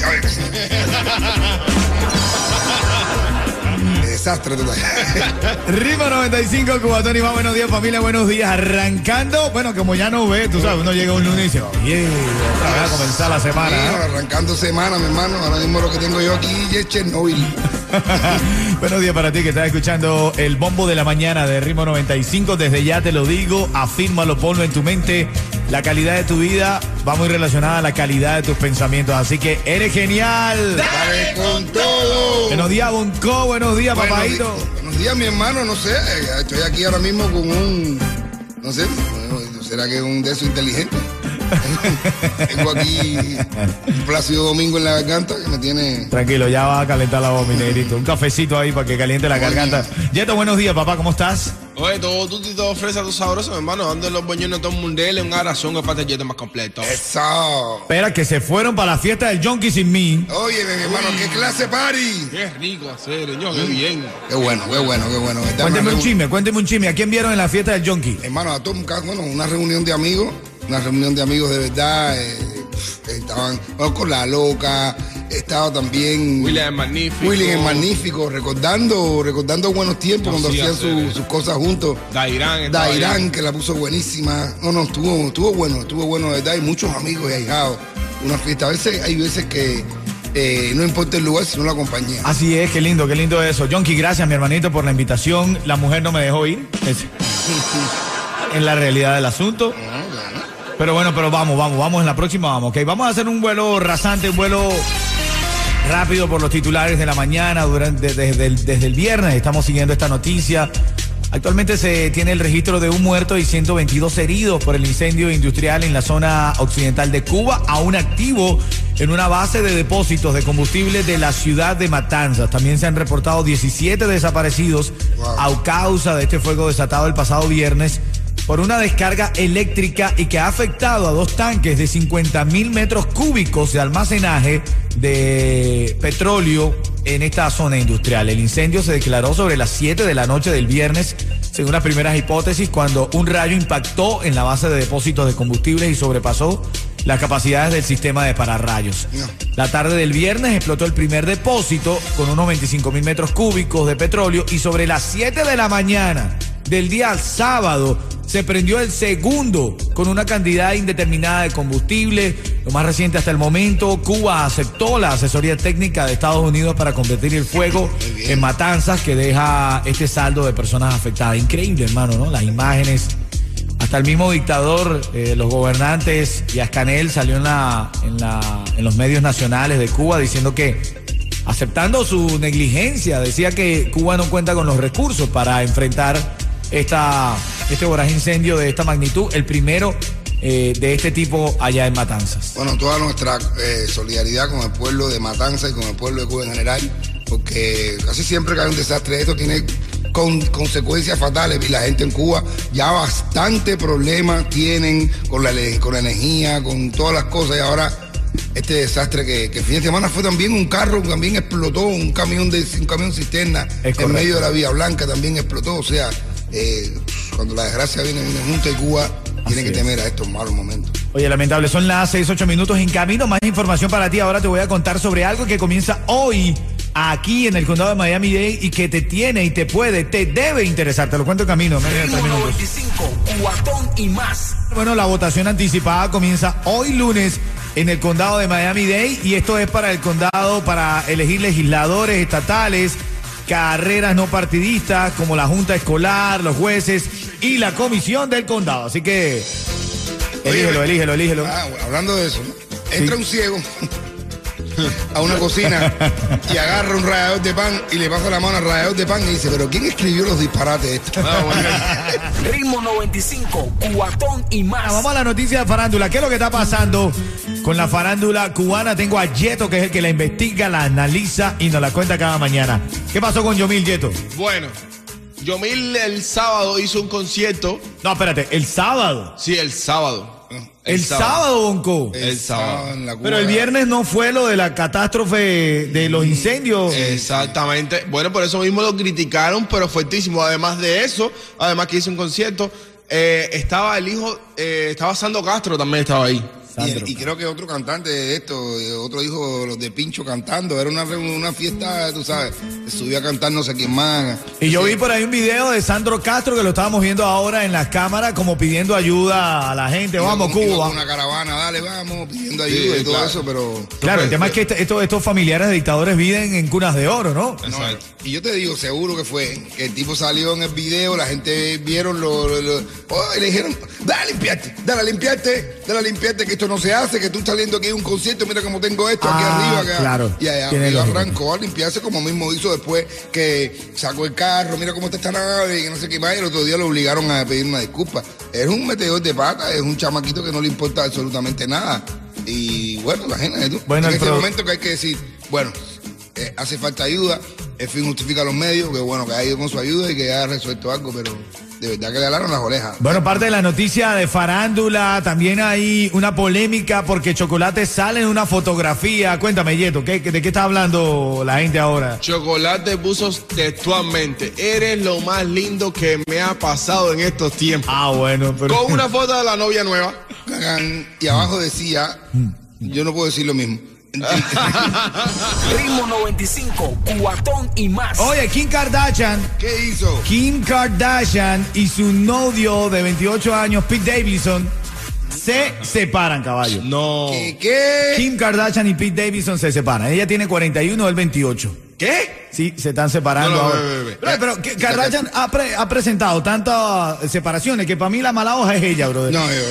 A ver. Desastre total. Ritmo 95, Cubatón y más. Buenos días, familia. Buenos días. Arrancando. Bueno, como ya no ve, tú sabes, uno llega un lunes y dice, oye, otra vez a comenzar la semana. ¿eh? arrancando semana, mi hermano. Ahora mismo lo que tengo yo aquí es Chernobyl. Buenos días para ti que estás escuchando el bombo de la mañana de Ritmo 95. Desde ya te lo digo, afírmalo, ponlo en tu mente. La calidad de tu vida va muy relacionada a la calidad de tus pensamientos. Así que eres genial. Dale con todo. Buenos días, Bonco. Buenos días, Buenos papadito. di- Buenos días, mi hermano. No sé, eh, estoy aquí ahora mismo con un. No sé, bueno, ¿será que es un de esos inteligente? Tengo aquí un Plácido Domingo en la garganta que me tiene. Tranquilo, ya va a calentar la voz, mi negrito. Un cafecito ahí para que caliente la garganta. Yeto, buenos días, papá. ¿Cómo estás? Oye, todo tú y todo fresa, todo sabroso, mi hermano. Dando los boñones todo mundial, un arazón, el patallete más completo. Eso. Espera, que se fueron para la fiesta del Junkie sin mí. Oye, mi hermano, qué clase party. Qué rico hacer, señor, qué bien. Qué bueno, qué bueno, qué bueno. Cuénteme un chisme, cuénteme un chisme. ¿A quién vieron en la fiesta del Junkie? Hermano, a todo un ca- bueno, una reunión de amigos, una reunión de amigos de verdad. eh, estaban bueno, con la loca, estaba también William es magnífico. William es magnífico, recordando, recordando buenos tiempos cuando hacían su- sus cosas juntos. Dairán. Dairán, que la puso buenísima. No, no, estuvo, estuvo bueno, estuvo bueno, de verdad. Y muchos amigos y ahijados. Una fiesta. A veces hay veces que eh, no importa el lugar, sino la compañía. Así es, qué lindo, qué lindo eso. Junkie, gracias, mi hermanito, por la invitación. La mujer no me dejó ir. Es, en la realidad del asunto. Pero bueno, pero vamos, vamos, vamos en la próxima, vamos, ok. Vamos a hacer un vuelo rasante, un vuelo rápido por los titulares de la mañana, durante, desde, el, desde el viernes estamos siguiendo esta noticia. Actualmente se tiene el registro de un muerto y 122 heridos por el incendio industrial en la zona occidental de Cuba, aún activo en una base de depósitos de combustible de la ciudad de Matanzas. También se han reportado 17 desaparecidos Wow. a causa de este fuego desatado el pasado viernes por una descarga eléctrica y que ha afectado a dos tanques de 50 mil metros cúbicos de almacenaje de petróleo en esta zona industrial. El incendio se declaró sobre las 7 de la noche del viernes, según las primeras hipótesis, cuando un rayo impactó en la base de depósitos de combustibles y sobrepasó las capacidades del sistema de pararrayos. No. La tarde del viernes explotó el primer depósito con unos 25 mil metros cúbicos de petróleo y sobre las 7 de la mañana del día sábado se prendió el segundo con una cantidad indeterminada de combustible. Lo más reciente hasta el momento, Cuba aceptó la asesoría técnica de Estados Unidos para convertir el fuego en matanzas que deja este saldo de personas afectadas. Increíble, hermano, ¿no? Las imágenes. Hasta el mismo dictador, eh, los gobernantes y Ascanel salió en, la, en, la, en los medios nacionales de Cuba diciendo que, aceptando su negligencia, decía que Cuba no cuenta con los recursos para enfrentar esta, este voraz incendio de esta magnitud, el primero eh, de este tipo allá en Matanzas. Bueno, toda nuestra eh, solidaridad con el pueblo de Matanza y con el pueblo de Cuba en general, porque casi siempre que hay un desastre de esto tiene con, consecuencias fatales y la gente en Cuba ya bastante problemas tienen con la, con la energía, con todas las cosas y ahora este desastre que, que el fin de semana fue también un carro, también explotó, un camión de un camión cisterna en medio de la Vía Blanca también explotó, o sea, eh, cuando la desgracia viene, viene junta y Cuba tiene Así que es. temer a estos malos momentos. Oye, lamentable, son las 6, 8 minutos en camino. Más información para ti. Ahora te voy a contar sobre algo que comienza hoy aquí en el condado de Miami-Dade y que te tiene y te puede, te debe interesar. Te lo cuento en camino. menos de tres Ritmo minutos. 95, cuatón y más. Bueno, la votación anticipada comienza hoy lunes en el condado de Miami-Dade y esto es para el condado para elegir legisladores estatales, carreras no partidistas como la junta escolar, los jueces y la comisión del condado. Así que elígelo, elígelo, elígelo. Ah, hablando de eso, ¿no? entra un ciego a una cocina y agarra un rallador de pan y le pasa la mano al rallador de pan y dice, pero ¿quién escribió los disparates estos? Ritmo 95, cuatón y más. Ah, Vamos a la noticia de farándula. ¿Qué es lo que está pasando? con la farándula cubana. Tengo a Yeto, que es el que la investiga, la analiza y nos la cuenta cada mañana. ¿Qué pasó con Yomil Yeto? Bueno, Yomil el sábado hizo un concierto. No, espérate, el sábado. Sí, el sábado. El, sábado, Bonco. El sábado. en la Cuba. Pero el viernes no fue lo de la catástrofe de los incendios. Exactamente. Bueno, por eso mismo lo criticaron, pero fuertísimo. Además de eso, además que hizo un concierto, eh, estaba el hijo, eh, estaba Sando Castro también estaba ahí. Sandro. Y, y creo que otro cantante de esto, eh, otro hijo los de Pincho cantando, era una, reunión, una fiesta, tú sabes, subió a cantar no sé quién más. Y yo vi por ahí un video de Sandro Castro que lo estábamos viendo ahora en las cámaras como pidiendo ayuda a la gente. Vamos, Cuba. una caravana, dale, vamos, pidiendo ayuda Sí, y todo claro. eso, pero... Claro, el tema es que este- estos, estos familiares de dictadores viven en cunas de oro, ¿no? Y yo te digo, seguro que fue, que el tipo salió en el video, la gente vieron lo, lo- lo- oh, y le dijeron, dale a limpiarte, dale a limpiarte, dale a limpiarte, que esto no se hace, que tú estás saliendo aquí de un concierto, mira cómo tengo esto aquí Ah, arriba. claro. Y allá arrancó a limpiarse como mismo hizo después que sacó el carro, mira cómo está esta nave, y que no sé qué más, y el otro día lo obligaron a pedir una disculpa. Es un metedor de pata, es un chamaquito que no le importa absolutamente nada. Y bueno, la gente, tú, Bueno, en este pro- momento que hay que decir, bueno, eh, hace falta ayuda, el fin justifica los medios, que bueno, que ha ido con su ayuda y que haya resuelto algo, pero de verdad que le alaron las orejas. Bueno, parte de la noticia de farándula, también hay una polémica porque Chocolate sale en una fotografía. Cuéntame, Yeto, ¿qué, ¿de qué está hablando la gente ahora? Chocolate puso textualmente, eres lo más lindo que me ha pasado en estos tiempos. Ah, bueno, pero... Con una foto de la novia nueva. Y abajo decía, yo no puedo decir lo mismo. Ritmo 95, cuatón y más. Oye, Kim Kardashian, ¿Qué hizo? Kim Kardashian y su novio de 28 años, Pete Davidson, se separan, caballo. No. ¿Qué? qué? Kim Kardashian y Pete Davidson se separan. Ella tiene 41, él 28. ¿Qué? Sí, se están separando No, no, ahora. ve. Pero, pero que Kardashian ha, pre- ha presentado tantas separaciones que para mí la mala hoja es ella, brother. No, yo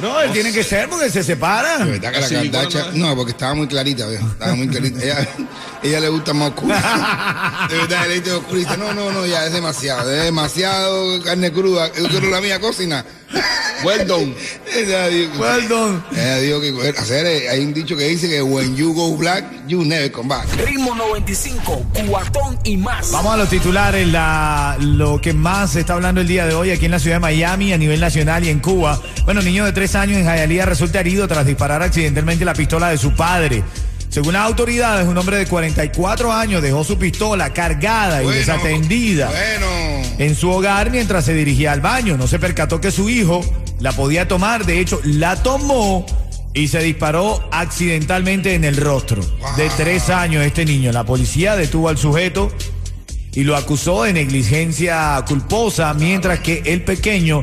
no. No, él tiene que ser porque se De separan. verdad que la Kardashian- No, porque estaba muy clarita, viejo. Estaba muy clarita. Ella, ella le gusta más oscura. De verdad, le dice no, no, no, ya es demasiado. Es demasiado carne cruda. Yo quiero la mía cocina. Well done. Ella dijo, Well done. ella dijo que hacer, eh, hay un dicho que dice que when you go black, you never come back. Ritmo 95, cuatón y más. Vamos a los titulares, la, lo que más se está hablando el día de hoy aquí en la ciudad de Miami, a nivel nacional y en Cuba. Bueno, niño de tres años en Hialeah resulta herido tras disparar accidentalmente la pistola de su padre. Según las autoridades, un hombre de 44 años dejó su pistola cargada y Bueno, desatendida Bueno. en su hogar mientras se dirigía al baño. No se percató que su hijo la podía tomar, de hecho la tomó y se disparó accidentalmente en el rostro. De tres años este niño. La policía detuvo al sujeto y lo acusó de negligencia culposa, mientras que el pequeño,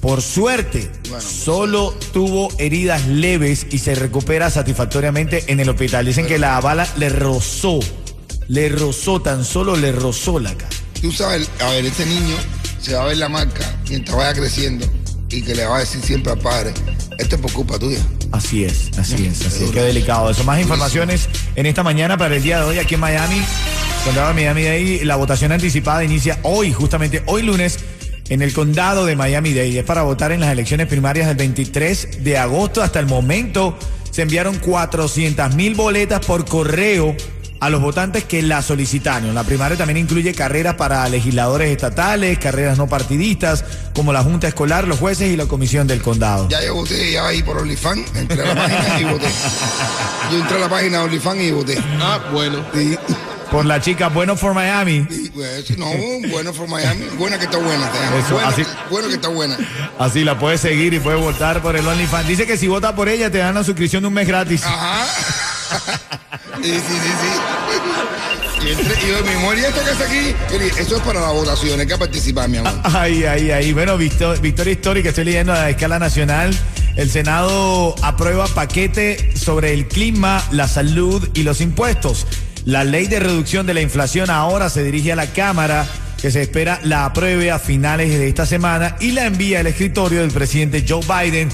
por suerte, solo tuvo heridas leves y se recupera satisfactoriamente en el hospital. Dicen que la bala le rozó, le rozó, tan solo le rozó la cara. Tú sabes, a ver, este niño se va a ver la marca mientras vaya creciendo y que le va a decir siempre al padre, esto es por culpa tuya. Así es, así es, así es. Qué delicado. Eso, más informaciones en esta mañana para el día de hoy aquí en Miami. Condado de Miami Dade, la votación anticipada inicia hoy, justamente hoy lunes, en el condado de Miami Dade. Es para votar en las elecciones primarias del 23 de agosto. Hasta el momento se enviaron 400 mil boletas por correo a los votantes que la solicitaron. La primaria también incluye carreras para legisladores estatales, carreras no partidistas, como la Junta Escolar, los jueces y la Comisión del Condado. Ya yo voté, ya ahí por OnlyFans, entré a la página y voté. Yo entré a la página de OnlyFans y voté. Ah, bueno. Y, Por la chica Bueno for Miami. pues, no, bueno for Miami, buena que está buena. Eso, bueno, así- que- bueno que está buena. Así la puedes seguir y puedes votar por el OnlyFans. Dice que si vota por ella te dan la suscripción de un mes gratis. Ajá. Sí, sí, sí, sí. Y, entré, y mi amor, ¿y esto que hace aquí? Eso es para la votación, hay que participar, mi amor. Ay, ay, ay. Bueno, victo- victoria histórica, estoy leyendo a escala nacional. El Senado aprueba paquete sobre el clima, la salud y los impuestos. La ley de reducción de la inflación ahora se dirige a la Cámara, que se espera la apruebe a finales de esta semana y la envía al escritorio del presidente Joe Biden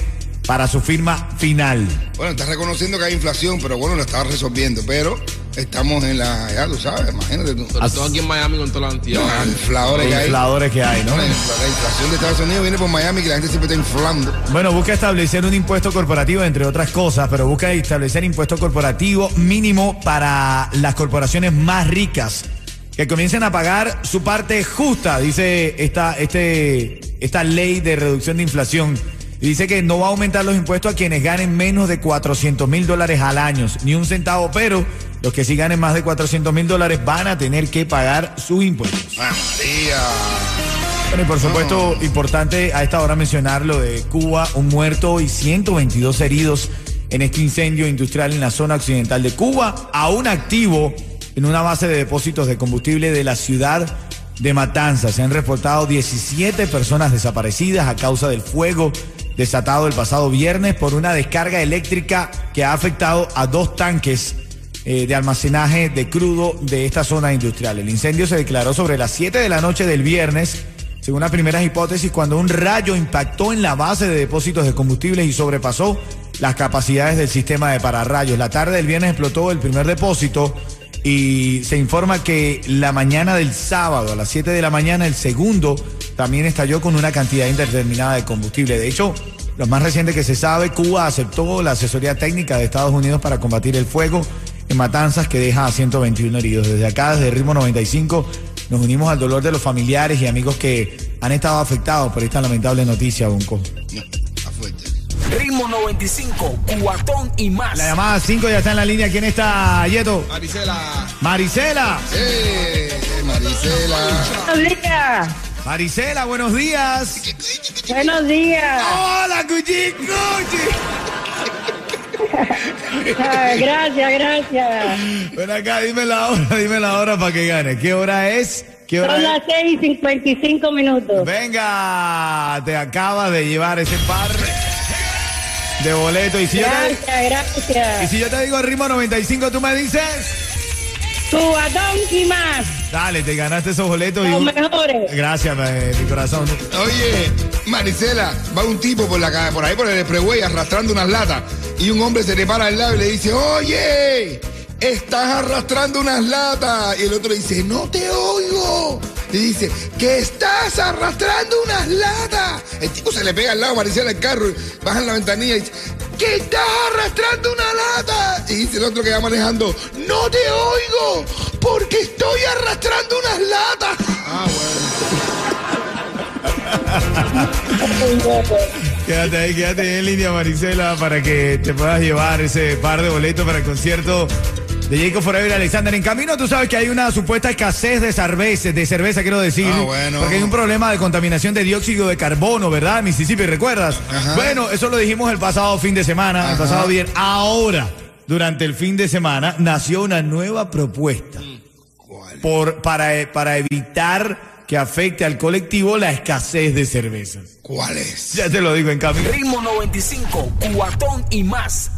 para su firma final. Bueno, está reconociendo que hay inflación, pero bueno, lo está resolviendo. Pero estamos en la, ya tú sabes, imagínate tú. Sobre todo aquí en Miami con toda la Los entidad. infladores que hay. infladores que hay, ¿no? La inflación de Estados Unidos viene por Miami que la gente siempre está inflando. Bueno, busca establecer un impuesto corporativo, entre otras cosas, pero busca establecer impuesto corporativo mínimo para las corporaciones más ricas, que comiencen a pagar su parte justa, dice esta, este, esta ley de reducción de inflación. Y dice que no va a aumentar los impuestos a quienes ganen menos de 400 mil dólares al año, ni un centavo, pero los que sí ganen más de 400 mil dólares van a tener que pagar sus impuestos. ¡Ah, María! Bueno, y por supuesto, importante a esta hora mencionar lo de Cuba, un muerto y 122 heridos en este incendio industrial en la zona occidental de Cuba, aún activo en una base de depósitos de combustible de la ciudad de Matanzas. Se han reportado 17 personas desaparecidas a causa del fuego desatado el pasado viernes por una descarga eléctrica que ha afectado a dos tanques eh, de almacenaje de crudo de esta zona industrial. El incendio se declaró sobre las 7 de la noche del viernes, según las primeras hipótesis, cuando un rayo impactó en la base de depósitos de combustibles y sobrepasó las capacidades del sistema de pararrayos. La tarde del viernes explotó el primer depósito y se informa que la mañana del sábado, a las 7 de la mañana, el segundo también estalló con una cantidad indeterminada de combustible. De hecho, lo más reciente que se sabe, Cuba aceptó la asesoría técnica de Estados Unidos para combatir el fuego en Matanzas que deja a 121 heridos. Desde acá, desde Ritmo 95, nos unimos al dolor de los familiares y amigos que han estado afectados por esta lamentable noticia, fuerte. Ritmo 95, cuatón y más. La llamada 5 ya está en la línea. ¿Quién está, Yeto? Maricela. Marisela. ¡Eh! Marisela. Marisela, buenos días. Buenos días. Hola, Cuchi. Ah, gracias, gracias. Ven acá, dime la hora, dime la hora para que gane. ¿Qué hora es? ¿Qué hora Son es? las 6 y 55 minutos. Venga, te acabas de llevar ese par de boletos. Y si, yo te, Gracias, y gracias. si yo te digo ritmo 95, tú me dices, Cubatón y más. dale, te ganaste esos boletos. y Los mejores. Gracias, me- mi corazón. Oye, Marisela, va un tipo por la por ahí por el expressway arrastrando unas latas y un hombre se le para al lado y le dice, oye, estás arrastrando unas latas. Y el otro dice, no te oigo. Y dice, que estás arrastrando unas latas. El tipo se le pega al lado a Marisela el carro, baja en la ventanilla y dice, que estás arrastrando una lata. Y dice el otro que va manejando, no te oigo, porque estoy arrastrando unas latas. Ah, Quédate ahí, quédate ahí en línea, Marisela, para que te puedas llevar ese par de boletos para el concierto de Jacob Forever Alexander. En camino, tú sabes que hay una supuesta escasez de cerveza, de cerveza, quiero decir. Ah, bueno. Porque hay un problema de contaminación de dióxido de carbono, ¿verdad? Mississippi, ¿recuerdas? Ajá. Bueno, eso lo dijimos el pasado fin de semana, el pasado viernes. Ahora, durante el fin de semana, nació una nueva propuesta ¿Cuál? por, para, para evitar que afecte al colectivo la escasez de cervezas. ¿Cuál es? Ya te lo digo en camino. Ritmo 95, cuatón y más.